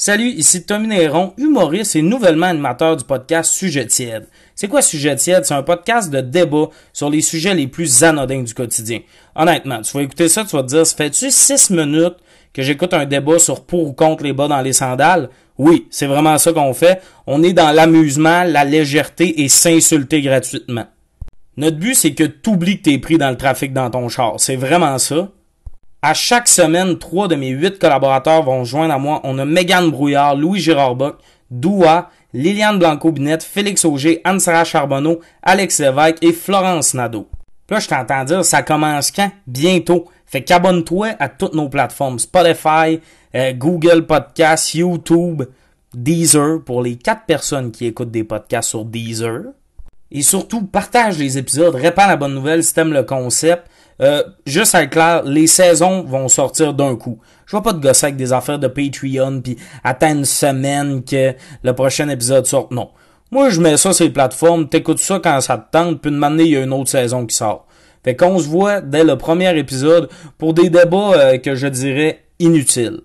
Salut, ici Tommy Néron, humoriste et nouvellement animateur du podcast Sujet tiède. C'est quoi Sujet tiède? C'est un podcast de débat sur les sujets les plus anodins du quotidien. Honnêtement, tu vas écouter ça, tu vas te dire, fait-tu six minutes que j'écoute un débat sur pour ou contre les bas dans les sandales? Oui, c'est vraiment ça qu'on fait. On est dans l'amusement, la légèreté et s'insulter gratuitement. Notre but, c'est que tu oublies que t'es pris dans le trafic dans ton char. C'est vraiment ça. À chaque semaine, trois de mes huit collaborateurs vont joindre à moi. On a Megan Brouillard, Louis Girard Bock, Doua, Liliane Blanco-Binette, Félix Auger, Anne-Sara Charbonneau, Alex Lévesque et Florence Nadeau. Là, je t'entends dire, ça commence quand? Bientôt. Fait qu'abonne-toi à toutes nos plateformes. Spotify, euh, Google Podcasts, YouTube, Deezer, pour les quatre personnes qui écoutent des podcasts sur Deezer. Et surtout, partage les épisodes, répands la bonne nouvelle si t'aimes le concept. Euh, juste à être clair, les saisons vont sortir d'un coup. Je vais pas te gosser avec des affaires de Patreon puis attendre une semaine que le prochain épisode sorte. Non. Moi, je mets ça sur les plateformes, t'écoutes ça quand ça te tente, puis de m'amener, il y a une autre saison qui sort. Fait qu'on se voit dès le premier épisode pour des débats euh, que je dirais inutiles.